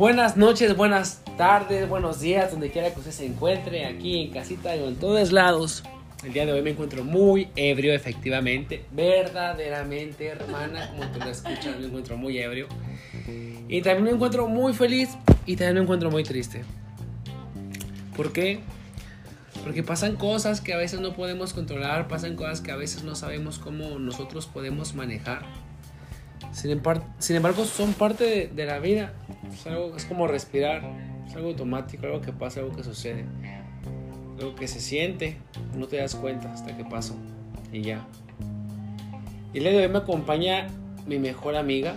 Buenas noches, buenas tardes, buenos días, donde quiera que usted se encuentre, aquí en casita o en todos lados. El día de hoy me encuentro muy ebrio, efectivamente, verdaderamente, hermana, como tú lo escuchas, me encuentro muy ebrio. Y también me encuentro muy feliz y también me encuentro muy triste. ¿Por qué? Porque pasan cosas que a veces no podemos controlar, pasan cosas que a veces no sabemos cómo nosotros podemos manejar. Sin, embargo, son parte de, la vida. Es, algo, es como respirar, es algo automático, algo que pasa, algo que sucede. Algo que se siente, no te das cuenta hasta que pasó. Y ya. Y el día de hoy me acompaña mi mejor amiga,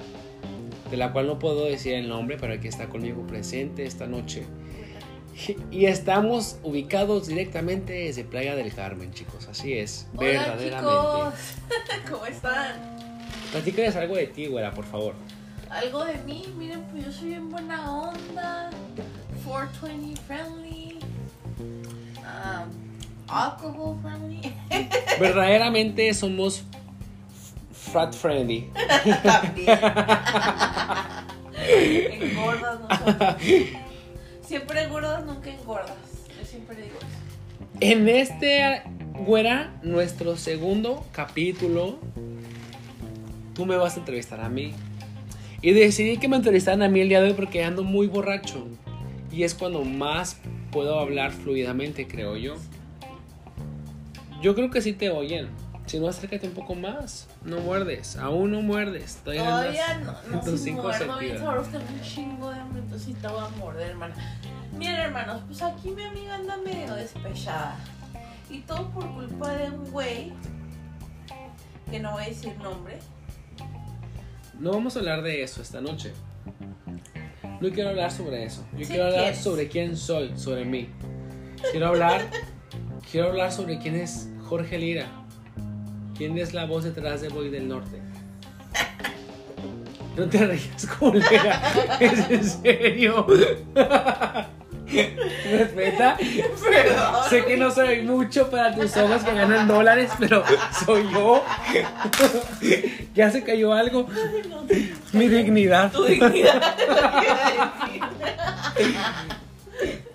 de la cual no puedo decir el nombre, pero aquí está conmigo presente esta noche. Y estamos ubicados directamente desde Playa del Carmen, chicos. Así es, Hola, verdaderamente. Chicos. ¿Cómo están? Platícales algo de ti, güera, por favor. Algo de mí, miren, pues yo soy bien buena onda, 420 friendly, um, alcohol friendly. Verdaderamente somos fat friendly. También. engordas, no Siempre engordas, nunca engordas. Yo siempre digo eso. En este, güera, nuestro segundo capítulo, tú me vas a entrevistar a mí. Y decidí que me entrevistaran a mí el día de hoy porque ando muy borracho. Y es cuando más puedo hablar fluidamente, creo yo. Yo creo que sí te oyen. Si no, acércate un poco más. No muerdes. Aún no muerdes. Todavía, Todavía no. No, tus si muerdo bien sabroso. Un chingo de hambre. Entonces sí te voy a morder, hermana. Miren, hermanos. Pues aquí mi amiga anda medio despechada. Y todo por culpa de un güey. Que no voy a decir nombre. No vamos a hablar de eso esta noche. No quiero hablar sobre eso. Yo quiero hablar sobre quién soy, sobre mí. Quiero hablar, quiero hablar sobre quién es Jorge Lira. ¿Quién es la voz detrás de Boy del Norte? No te rías, colega. ¿Es en serio? ¿Respeta? Perdón. Sé que no soy mucho para tus ojos que ganan dólares, pero soy yo. ya se cayó algo. Mi dignidad. Tu dignidad.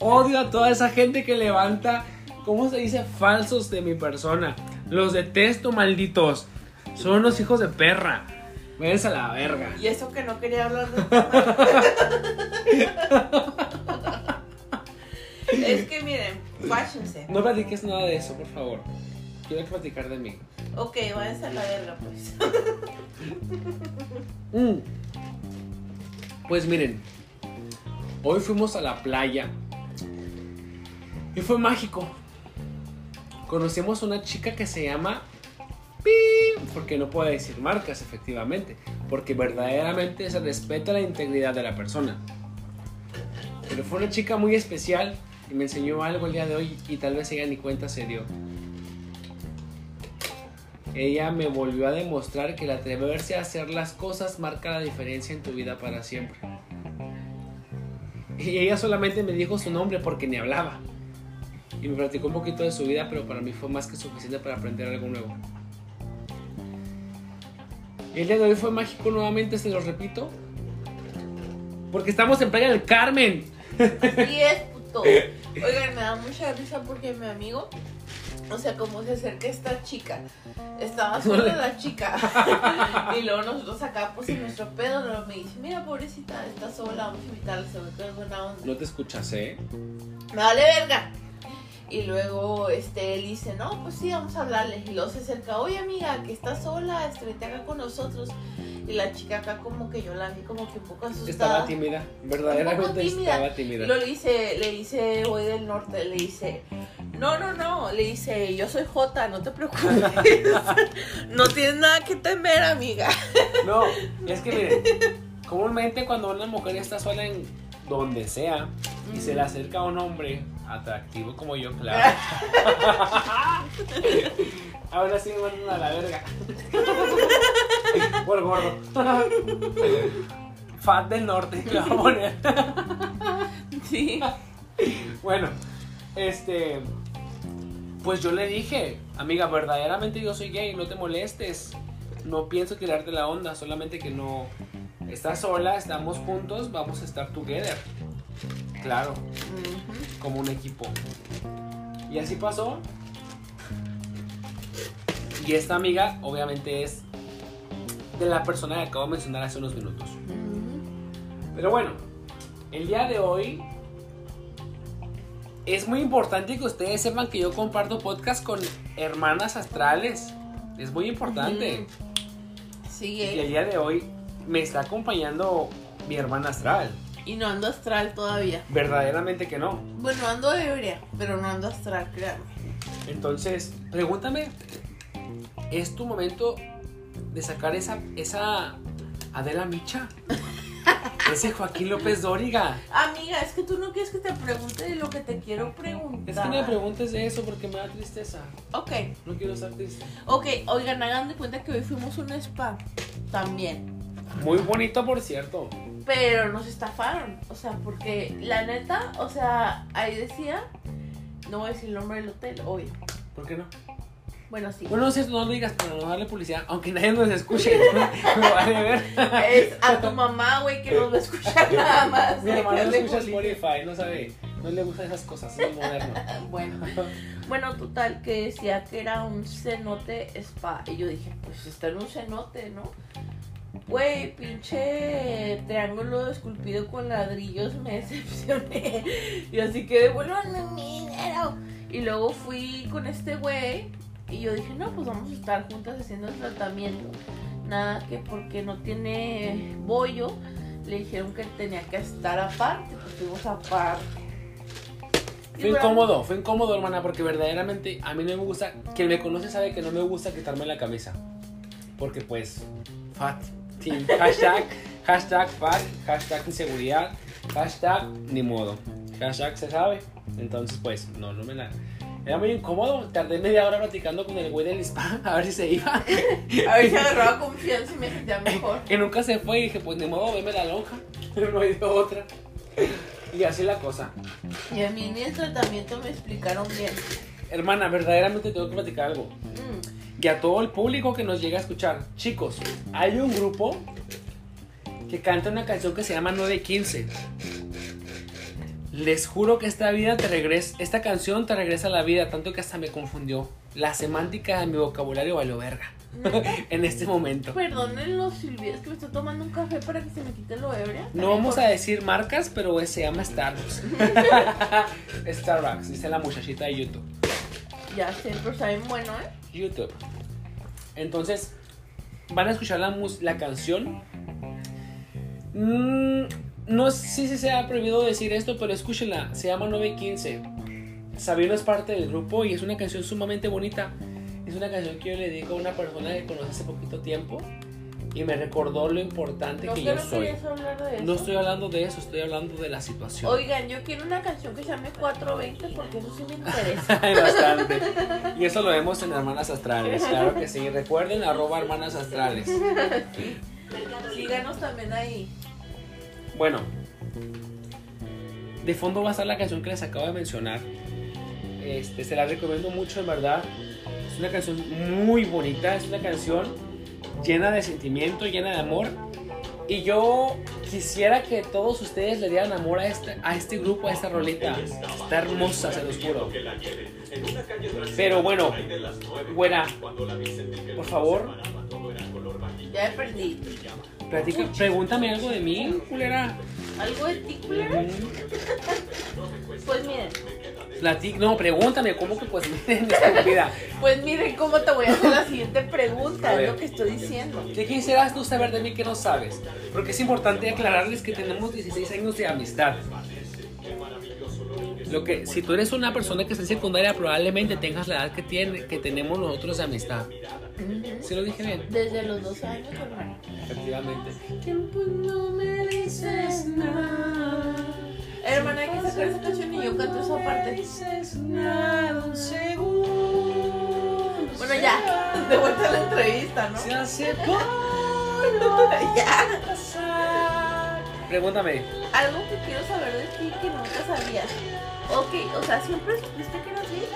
Odio a toda esa gente que levanta, ¿cómo se dice? Falsos de mi persona. Los detesto, malditos. Son unos hijos de perra. Váyanse a la verga. Y eso que no quería hablar de Es que miren, váyanse. No platiques nada de eso, por favor. Quiero platicar de mí. Ok, váyanse a la verga, pues. Mm. Pues miren, hoy fuimos a la playa y fue mágico. Conocimos a una chica que se llama Pi, porque no puedo decir marcas, efectivamente, porque verdaderamente se respeta la integridad de la persona. Pero fue una chica muy especial y me enseñó algo el día de hoy y tal vez ella ni cuenta se dio. Ella me volvió a demostrar que el atreverse a hacer las cosas marca la diferencia en tu vida para siempre. Y ella solamente me dijo su nombre porque ni hablaba. Y me platicó un poquito de su vida, pero para mí fue más que suficiente para aprender algo nuevo. El día de hoy fue mágico nuevamente, se lo repito. Porque estamos en Playa del Carmen. Así es, puto. Oigan, me da mucha risa porque mi amigo, o sea, como se acerca esta chica, estaba sola la chica. y luego nosotros acá, pues en nuestro pedo, luego me dice, mira, pobrecita, está sola, vamos a invitarla, se ve que es buena onda. No te escuchas, ¿eh? Me vale verga. Y luego este, él dice, no, pues sí, vamos a hablarle. Y luego se acerca, oye amiga, que está sola, este, vete acá con nosotros. Y la chica acá como que yo la vi como que un poco asustada. Estaba tímida, verdaderamente estaba tímida. Y lo le dice, le dice, voy del norte, le dice, no, no, no, le dice, yo soy Jota, no te preocupes. no tienes nada que temer, amiga. no, es que miren, comúnmente cuando una mujer está sola en donde sea y se le acerca a un hombre atractivo como yo, claro. Ahora sí me mandan a la verga. Por gordo. Fat del norte, le voy a poner. Sí. Bueno, este. Pues yo le dije, amiga, verdaderamente yo soy gay, no te molestes. No pienso tirarte la onda, solamente que no Estás sola, estamos juntos, vamos a estar together. Claro, Ujú. Como un equipo. Y así pasó. Y esta amiga, obviamente, es de la persona que acabo de mencionar hace unos minutos. Pero bueno, el día de hoy es muy importante que ustedes sepan que yo comparto podcast con hermanas astrales. Es muy importante. Sigue. Y el día de hoy me está acompañando mi hermana astral. Y no ando astral todavía. Verdaderamente que no. Bueno, ando ebria, pero no ando astral, créanme. Entonces, pregúntame, ¿es tu momento de sacar esa, esa Adela Micha? Ese Joaquín López Dóriga. Amiga, es que tú no quieres que te pregunte de lo que te quiero preguntar. Es que me preguntes de eso porque me da tristeza. Ok, No quiero estar triste. ok, oigan, hagan de cuenta que hoy fuimos a un spa también. Muy bonito, por cierto. Pero nos estafaron. O sea, porque la neta, o sea, ahí decía, no voy a decir el nombre del hotel, obvio. ¿Por qué no? Bueno, sí. Bueno, no cierto, no lo digas para no darle publicidad, aunque nadie nos escuche. Lo vale ver. Es a tu mamá, güey, que nos va a escuchar nada más. Mi que no escucha. Spotify, no sabe. No le gustan esas cosas, es moderno. Bueno, bueno, total, que decía que era un cenote spa. Y yo dije, pues está en un cenote, ¿no? Güey, pinche triángulo esculpido con ladrillos, me decepcioné. Y así que devuélvanme mi dinero. Y luego fui con este güey y yo dije, no, pues vamos a estar juntas haciendo el tratamiento. Nada que porque no tiene bollo, le dijeron que tenía que estar aparte, pues fuimos aparte. Fue incómodo, fue incómodo, hermana, porque verdaderamente a mí no me gusta. Quien me conoce sabe que no me gusta quitarme la camisa. Porque, pues, fat. Sí, hashtag, hashtag fat, hashtag inseguridad, hashtag ni modo. Hashtag se sabe. Entonces, pues, no, no me la. Era muy incómodo. Tardé media hora platicando con el güey del spa a ver si se iba. A ver si agarraba confianza y me sentía mejor. Que nunca se fue y dije, pues ni modo, veme la lonja. Pero no hay de otra. Y así la cosa. Y a mí ni el tratamiento me explicaron bien. Hermana, verdaderamente tengo que platicar algo. Mm, y a todo el público que nos llega a escuchar. Chicos, hay un grupo que canta una canción que se llama 915. Les juro que esta vida te regresa, esta canción te regresa a la vida, tanto que hasta me confundió. La semántica de mi vocabulario valió verga en este momento. Perdónenlo, Silvia, es que me estoy tomando un café para que se me quite lo ebria. No vamos a decir marcas, pero se llama Starbucks. Starbucks, dice la muchachita de YouTube. Ya sé, pero está bien bueno, ¿eh? YouTube. Entonces, van a escuchar la, la canción. Mm, no sé si se ha prohibido decir esto, pero escúchenla. Se llama 915. Sabino es parte del grupo y es una canción sumamente bonita. Es una canción que yo le dedico a una persona que conocí hace poquito tiempo y me recordó lo importante No que yo soy. de eso. No estoy hablando de eso, estoy hablando de la situación. Oigan, yo quiero una canción que se llame 420 porque eso sí me interesa. Bastante. Y eso lo vemos en Hermanas Astrales, claro que sí. Recuerden, arroba Hermanas Astrales. Síganos también ahí. Bueno, de fondo va a estar la canción que les acabo de mencionar. Este, se la recomiendo mucho, en verdad. Es una canción muy bonita, es una canción llena de sentimiento, llena de amor. Y yo quisiera que todos ustedes le dieran amor a este, a este grupo, a esta rolita. Está hermosa, se los juro. Pero bueno, buena, por favor, Ya perdí. platica, pregúntame algo de mí, culera. ¿Algo de ti, culera? Pues miren, Platic, no, pregúntame, ¿cómo que pues miren, pues miren cómo te voy a hacer la siguiente pregunta, A es ver. lo que estoy diciendo. ¿Qué quisieras tú saber de mí que no sabes? Porque es importante aclararles que tenemos 16 años de amistad. Lo que, si tú eres una persona que está en secundaria, probablemente tengas la edad que, tiene, que tenemos nosotros de amistad. ¿Sí lo dije bien? Desde los dos años, hermano. Efectivamente. Tiempo no me dices nada. Hermana, hay que sacar esa canción y yo canto esa parte. Bueno, ya, de vuelta a la entrevista, ¿no? Se hace ya. Pregúntame. Algo que quiero saber de ti que nunca sabías. Ok, o sea, ¿siempre supiste que eras gay?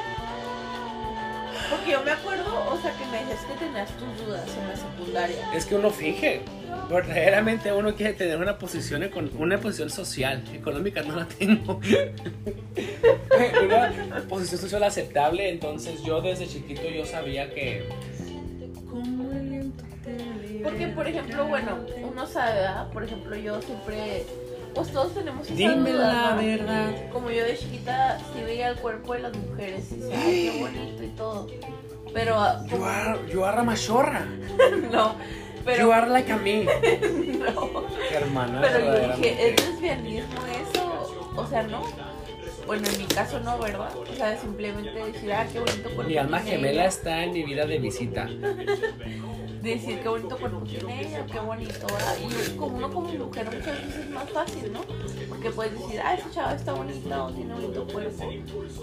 Porque yo me acuerdo, o sea, que me decías que tenías tus dudas en la secundaria. Es que uno finge. Verdaderamente uno quiere tener una posición, una posición social. Económica no la tengo. una posición social aceptable. Entonces yo desde chiquito yo sabía que... Como el viento te Porque, por ejemplo, bueno, uno sabe, ¿verdad? Por ejemplo, yo siempre. Pues todos tenemos esa Dime duda, la ¿no? verdad. Como yo de chiquita, sí veía el cuerpo de las mujeres y decía, ay, qué bonito y todo. Pero, ah, You are, you are a machorra. no. you Pero, are like a me. no. Hermana. Pero yo dije, ¿es lesbianismo eso? O sea, no. Bueno, en mi caso no, ¿verdad? O sea, simplemente decir, ah, qué bonito cuerpo. Mi alma gemela ella. está en mi vida de visita. decir qué bonito cuerpo tiene ella, qué bonito. Y como uno como mujer muchas veces es más fácil, ¿no? Porque puedes decir, ah, esa chava está bonita o tiene bonito cuerpo.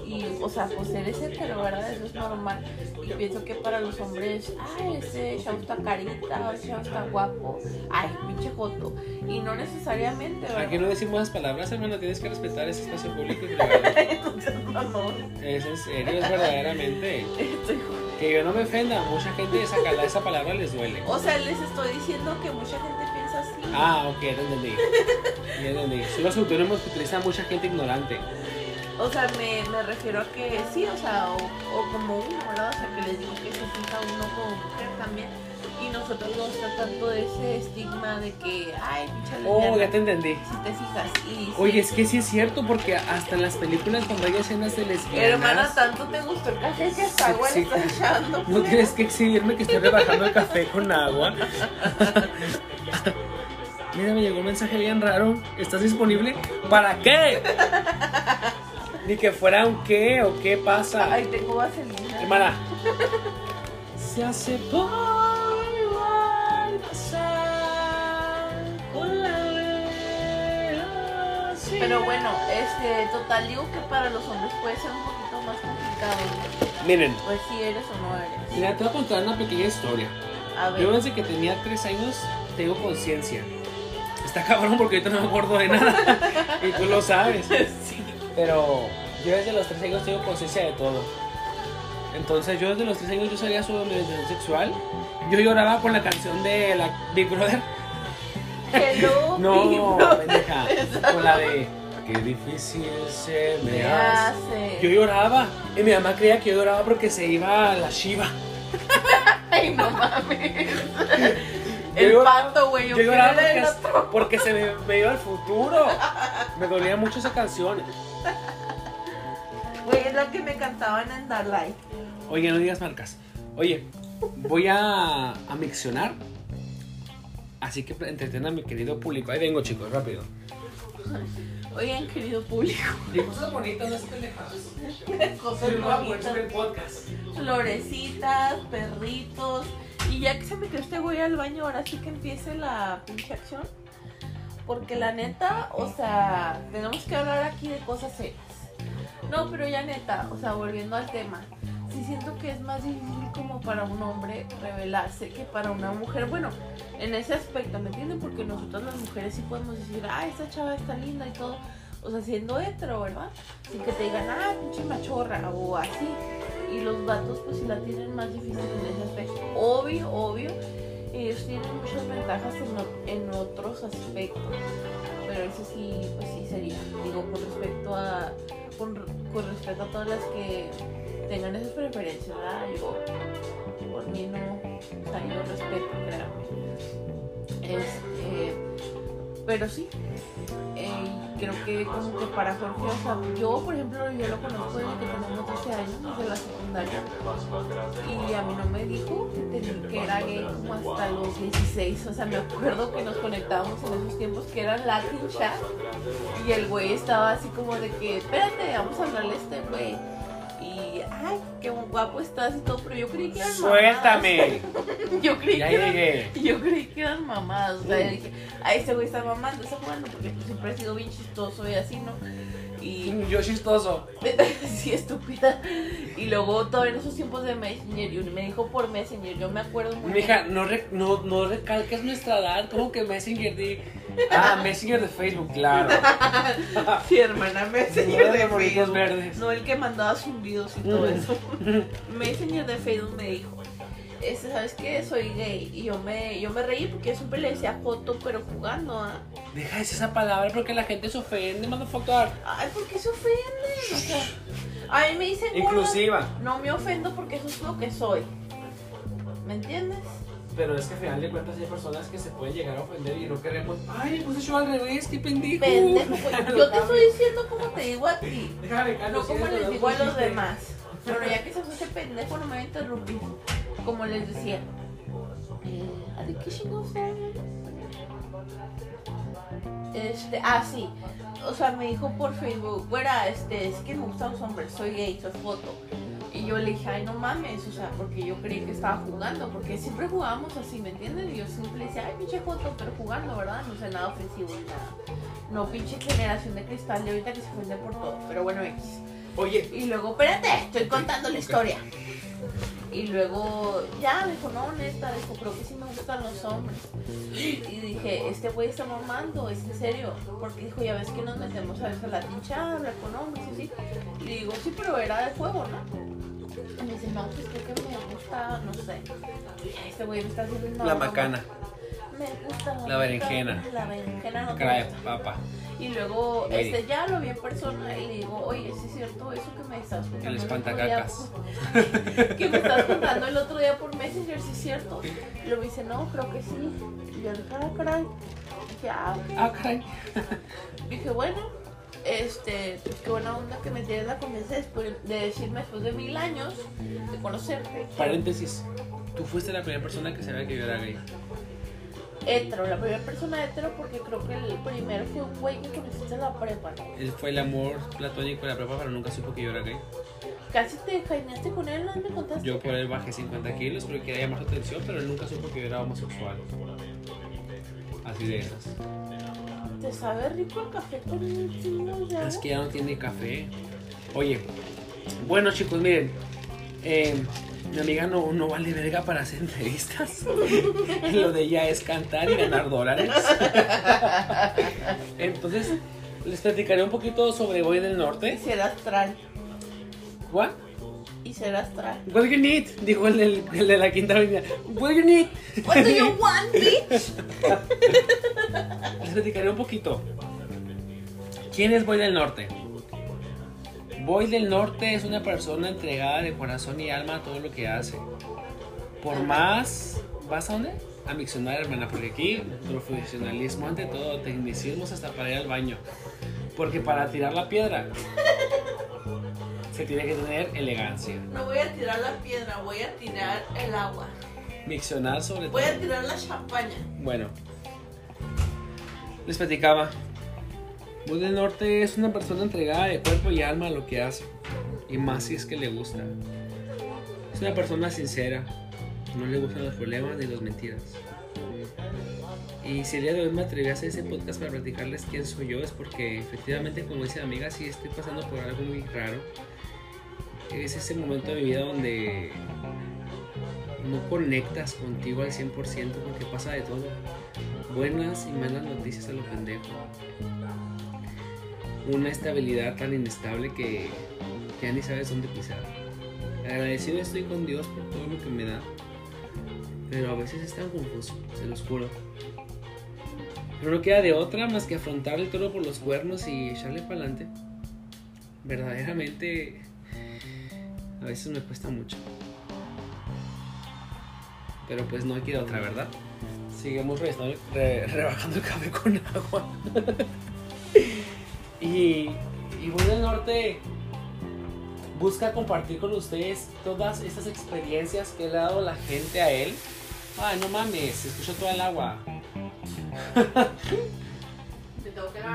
Y, o sea, pues eres hetero, ¿verdad? Eso es normal. Y pienso que para los hombres, ay, ese chavo está carita, ese chavo está guapo, ay, pinche joto. Y no necesariamente, ¿verdad? Aquí no decimos esas palabras, hermano. Tienes que respetar ese espacio público y privado. Entonces, no, no, Es en serio, es verdaderamente. estoy Que yo no me ofenda, mucha gente esa, esa palabra les duele. O sea, les estoy diciendo que mucha gente piensa así. Ah, ok, ya te entendí. Ya entendí. Son los autónomos que utiliza mucha gente ignorante. O sea, me, me refiero a que sí, o sea, o, o como uno, ¿verdad? O sea, que les digo que se sienta uno como mujer también. Y nosotros no está tanto de ese estigma de que, ay, pinche Oh, lesbiana", ya te entendí. Si te fijas. Y sí, Oye, es que sí es cierto, porque hasta en las películas cuando hay escenas de lesbianas... Hermana, tanto te gustó el café que hasta agua le estás echando. No tienes que exhibirme que estoy rebajando el café con agua. Mira, me llegó un mensaje bien raro. ¿Estás disponible? ¿Para qué? Ni que fuera un qué o qué pasa. Ay, tengo vaselina. Hermana. Se hace por Pero bueno, este, total, digo que para los hombres puede ser un poquito más complicado. Miren, Pues si eres o no eres. mira, te voy a contar una pequeña historia. A ver. Yo desde que tenía tres años tengo conciencia. Está cabrón porque ahorita no me acuerdo de nada. y tú lo sabes. Sí. Pero yo desde los tres años tengo conciencia de todo. Entonces yo desde los tres años yo sabía sobre mi orientación sexual. Yo lloraba con la canción de la Big Brother. Hello, No, pendeja. Con la de Qué difícil se me hace. hace. Yo lloraba. Y mi mamá creía que yo lloraba porque se iba a la Shiva. Ay, no mames. Yo El lloraba- pato, güey. Yo lloraba el porque, porque se me, me iba al futuro. Me dolía mucho esa canción. Güey, es la que me cantaban en Dark Light. Oye, no digas marcas. Oye, voy a, a miccionar. Así que entreten a mi querido público. Ahí vengo, chicos, rápido. Oigan, querido público. De cosas bonitas, no es pendejadas. Cosas bonitas. el podcast. Florecitas, perritos. Y ya que se metió este güey al baño, ahora sí que empiece la pinche acción. Porque la neta, o sea, tenemos que hablar aquí de cosas serias. No, pero ya neta, o sea, volviendo al tema. Sí siento que es más difícil como para un hombre revelarse que para una mujer. Bueno, en ese aspecto, ¿me entienden? Porque nosotros las mujeres sí podemos decir, ah, esta chava está linda y todo. O sea, siendo hetero, ¿verdad? Sin que te digan, ah, pinche machorra o así. Y los vatos pues sí la tienen más difícil en ese aspecto. Obvio, obvio. Ellos tienen muchas ventajas en, en otros aspectos. Pero eso sí, pues sí sería. Digo, con respecto a. Con, con respecto a todas las que tengan esas preferencias, ¿verdad? Yo, por mí no. O sea, yo respeto, créanme. Este. Pero sí. eh, creo que como que para Jorge, o sea, yo por ejemplo, yo lo conozco desde que tenemos 12 años, desde la secundaria. Y a mí no me dijo que, era gay como hasta los 16. O sea, me acuerdo que nos conectábamos en esos tiempos que era Latin Chat. Y el güey estaba así como de que, espérate, vamos a hablarle a este güey. Ay, qué guapo estás y todo, pero yo creí que eran Suéltame. mamadas. Yo creí Ya que eran llegué. yo creí que eran mamadas, o sea, yo dije, a ese güey está mamando, está jugando, porque pues, siempre ha sido bien chistoso y así, ¿no? Y Yo chistoso. sí, estúpida. Y luego todavía en esos tiempos de Messenger, y me dijo por Messenger, yo me acuerdo muy Mija, no, re- no, no recalques nuestra edad. Como que Messenger di. Ah, Messenger de Facebook, claro. Sí, hermana, Messenger de Facebook. verdes. No el que mandaba zumbidos y todo eso. Messenger de Facebook me dijo, este, ¿sabes qué? Soy gay. Y yo me, yo me reí porque yo siempre le decía foto, pero jugando, ¿ah? Deja de decir esa palabra porque la gente se ofende, motherfucker. Ay, ¿por qué se ofenden? O sea, a mí me dicen gorda. Inclusiva. No me ofendo porque eso es lo que soy. ¿Me entiendes? Pero es que al final de cuentas hay personas que se pueden llegar a ofender y no queremos. Ay, puse yo al revés, qué pendejo. Pendejo, pues, yo te estoy diciendo como te digo a ti. Déjame, Carlos, No como si les digo a los demás. Pero ya que se fue ese pendejo, no me va a interrumpir. Como les decía. Eh, ¿a de qué chingados? Este, ah, sí. O sea, me dijo por Facebook, güera, este, es que me gustan los hombres, soy gay, soy foto. Y yo le dije, ay, no mames, o sea, porque yo creí que estaba jugando, porque siempre jugábamos así, ¿me entienden? Y yo siempre decía, ay, pinche foto, pero jugando, ¿verdad? No sé, nada ofensivo ni nada. No, pinche generación de cristal de ahorita que se ofende por todo, pero bueno, X. Oye, Y luego, espérate, estoy contando la historia. Y luego, ya, dijo, no, neta, dijo, creo que sí me gustan los hombres. Y dije, este güey está mamando, es en serio. Porque dijo, ya ves que nos metemos a veces a la tincha, a hablar con hombres y así. Y le digo, sí, pero era de juego, ¿no? Y me dice, no, pues creo que me gusta, no sé. Y este güey me está haciendo una la macana, Me gusta La berenjena. La berenjena no cara de papa. Y luego, Lady. este, ya lo vi en persona y le digo, oye, ¿sí es cierto eso que me estás contando? El espantacacas. Que me estás contando el otro día por Messenger, ¿sí es cierto? Y luego me dice, no, creo que sí. Y yo dije, ah, caray. Dije, ah, ok. Ah, caray. Dije, bueno, este, pues qué buena onda que me tienes la confianza después de decirme después de mil años de conocerte. Paréntesis. Tú fuiste la primera persona que sabía que yo era gay. Hetero, la primera persona hetero porque creo que el primero fue un güey que conociste en la prepa. Él fue el amor platónico de la prepa, pero nunca supo que yo era gay. Casi te jaineaste con él, ¿no me contaste? Yo por él bajé 50 kilos porque quería llamar su atención, pero él nunca supo que yo era homosexual. Así de esas. ¿Te sabe rico el café con agua? Es que ya no tiene café. Oye, bueno chicos, miren. eh, mi amiga no, no vale verga para hacer entrevistas. Lo de ella es cantar y ganar dólares. Entonces, les platicaré un poquito sobre Voy del Y Norte. ser astral. ¿What? Y ser astral. What do you need? Dijo el, del- el de la quinta avenida. What do you need? What do you want, bitch? Les platicaré un poquito. ¿Quién es Boy del Norte? Boy del Norte es una persona entregada de corazón y alma a todo lo que hace. Por más... ¿Vas a dónde? A miccionar, hermana, porque aquí profesionalismo ante todo, tecnicismos hasta para ir al baño. Porque para tirar la piedra se tiene que tener elegancia. No voy a tirar la piedra, voy a tirar el agua. Miccionar sobre todo. Voy a tirar la champaña. Bueno, les platicaba. Bud del Norte es una persona entregada de cuerpo y alma a lo que hace. Y más si es que le gusta. Es una persona sincera. No le gustan los problemas ni las mentiras. Y si el día de hoy me atreví a hacer ese podcast para platicarles quién soy yo, es porque efectivamente, como dice la amiga, sí estoy pasando por algo muy raro. Es ese momento de mi vida donde no conectas contigo al 100% porque pasa de todo. Buenas y malas noticias a lo pendejo. Una estabilidad tan inestable que ya ni sabes dónde pisar. Agradecido estoy con Dios por todo lo que me da. Pero a veces es tan confuso, se los juro. Pero no queda de otra más que afrontar el toro por los cuernos y echarle para adelante. Verdaderamente, a veces me cuesta mucho. Pero pues no hay que ir a otra, ¿verdad? Seguimos re- re- rebajando el café con agua. y, y Voy del Norte busca compartir con ustedes todas estas experiencias que le ha dado la gente a él. Ay, no mames, se escucha todo el agua.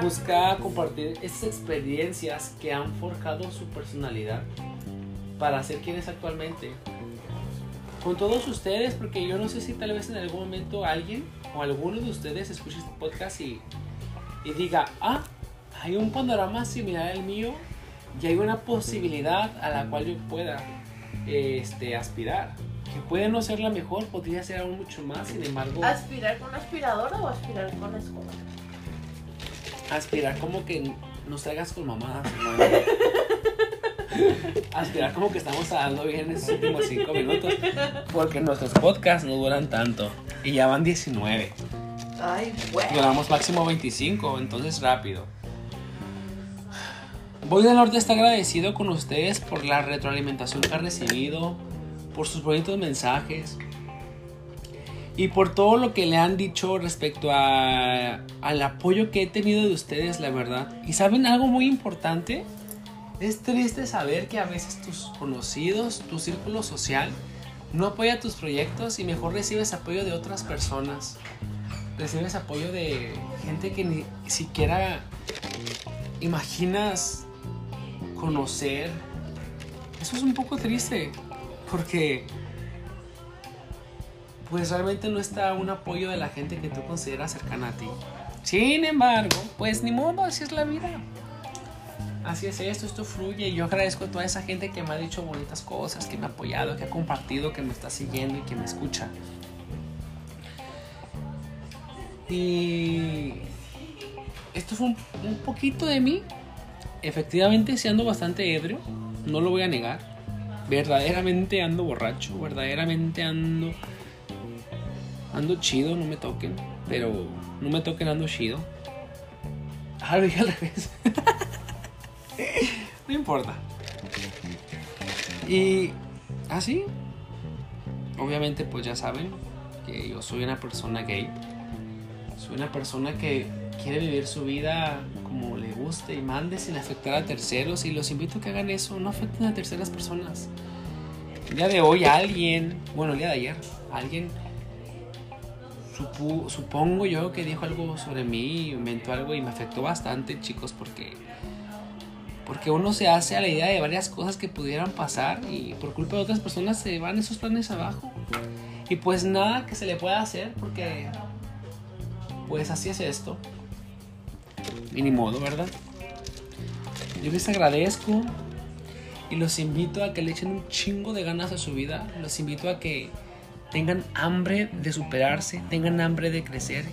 Busca compartir estas experiencias que han forjado su personalidad para ser quien es actualmente. Con todos ustedes, porque yo no sé si tal vez en algún momento alguien o alguno de ustedes escuche este podcast y, y diga, ah, hay un panorama similar al mío y hay una posibilidad a la cual yo pueda este, aspirar. Que puede no ser la mejor, podría ser aún mucho más, sin embargo... ¿Aspirar con aspiradora o aspirar con escoba? aspirar como que nos traigas con mamadas. aspirar como que estamos hablando bien en estos últimos 5 minutos. Porque nuestros podcasts no duran tanto. Y ya van 19. Ay, güey. Duramos máximo 25, entonces rápido. Voy del Norte está agradecido con ustedes por la retroalimentación que ha recibido, por sus bonitos mensajes y por todo lo que le han dicho respecto a, al apoyo que he tenido de ustedes, la verdad. Y saben algo muy importante, es triste saber que a veces tus conocidos, tu círculo social, no apoya tus proyectos y mejor recibes apoyo de otras personas. Recibes apoyo de gente que ni siquiera imaginas conocer. Eso es un poco triste porque pues realmente no está un apoyo de la gente que tú consideras cercana a ti. Sin embargo, pues ni modo, así es la vida. Así es esto, esto fluye y yo agradezco a toda esa gente que me ha dicho bonitas cosas, que me ha apoyado, que ha compartido, que me está siguiendo y que me escucha. Y esto fue un, un poquito de mí. Efectivamente, sí ando bastante ebrio, no lo voy a negar. Verdaderamente ando borracho, verdaderamente ando ando chido, no me toquen, pero no me toquen ando chido. Ah, lo dije al revés. no importa. Y así, obviamente pues ya saben que yo soy una persona gay. Soy una persona que quiere vivir su vida como le guste y mande sin afectar a terceros y los invito a que hagan eso, no afecten a terceras personas. El día de hoy alguien, bueno el día de ayer, alguien supongo yo que dijo algo sobre mí, inventó algo y me afectó bastante chicos porque porque uno se hace a la idea de varias cosas que pudieran pasar y por culpa de otras personas se van esos planes abajo. Y pues nada que se le pueda hacer porque pues así es esto. Y ni modo, ¿verdad? Yo les agradezco y los invito a que le echen un chingo de ganas a su vida. Los invito a que tengan hambre de superarse, tengan hambre de crecer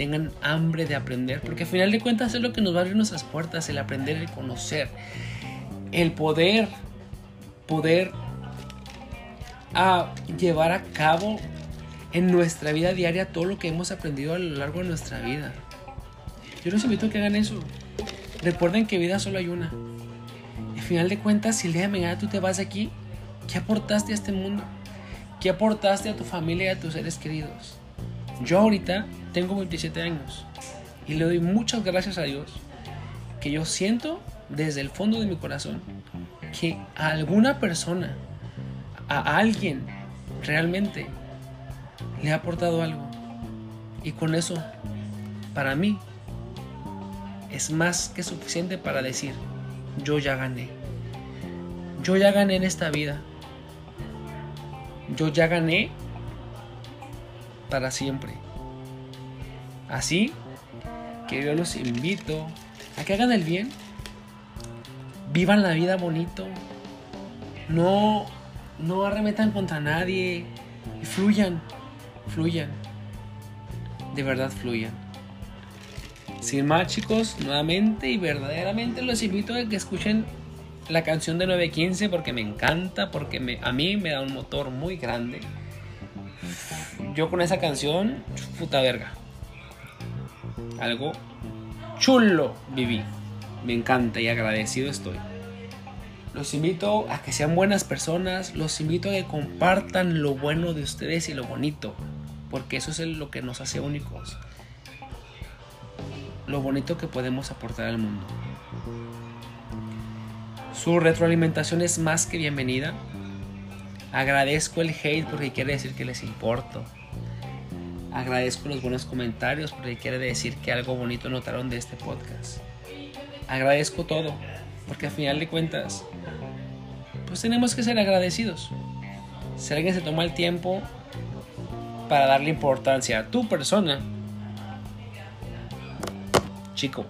tengan hambre de aprender. Porque al final de cuentas es lo que nos va a abrir nuestras puertas, el aprender, el conocer, el poder, poder a llevar a cabo en nuestra vida diaria todo lo que hemos aprendido a lo largo de nuestra vida. Yo los invito a que hagan eso. Recuerden que vida solo hay una. Al final de cuentas, si el día de mañana tú te vas aquí, ¿qué aportaste a este mundo? ¿Qué aportaste a tu familia y a tus seres queridos? Yo ahorita tengo 27 años y le doy muchas gracias a Dios que yo siento desde el fondo de mi corazón que a alguna persona, a alguien realmente le ha aportado algo. Y con eso, para mí, es más que suficiente para decir, yo ya gané. Yo ya gané en esta vida. Yo ya gané para siempre. Así que yo los invito a que hagan el bien. Vivan la vida bonito. No, no arremetan contra nadie. Y fluyan, fluyan. De verdad fluyan. Sin más chicos, nuevamente y verdaderamente los invito a que escuchen la canción de 915 porque me encanta, porque a mí me da un motor muy grande. Yo con esa canción, puta verga. Algo chulo viví. Me encanta y agradecido estoy. Los invito a que sean buenas personas, los invito a que compartan lo bueno de ustedes y lo bonito, porque eso es lo que nos hace únicos. Lo bonito que podemos aportar al mundo. Su retroalimentación es más que bienvenida. Agradezco el hate porque quiere decir que les importo. Agradezco los buenos comentarios porque quiere decir que algo bonito notaron de este podcast. Agradezco todo porque al final de cuentas, pues tenemos que ser agradecidos. Si alguien se toma el tiempo para darle importancia a tu persona, chico,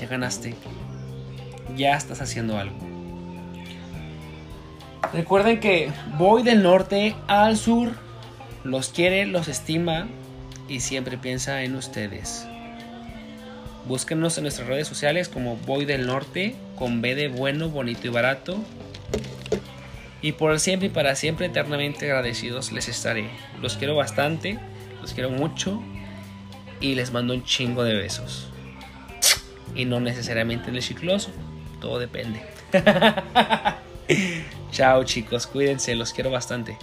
ya ganaste. Ya estás haciendo algo. Recuerden que voy del norte al sur, los quiere, los estima y siempre piensa en ustedes. Búsquenos en nuestras redes sociales como Voy del Norte, con B de bueno, bonito y barato. Y por siempre y para siempre eternamente agradecidos les estaré. Los quiero bastante, los quiero mucho y les mando un chingo de besos. Y no necesariamente en el chicloso, todo depende. Chao chicos, cuídense, los quiero bastante.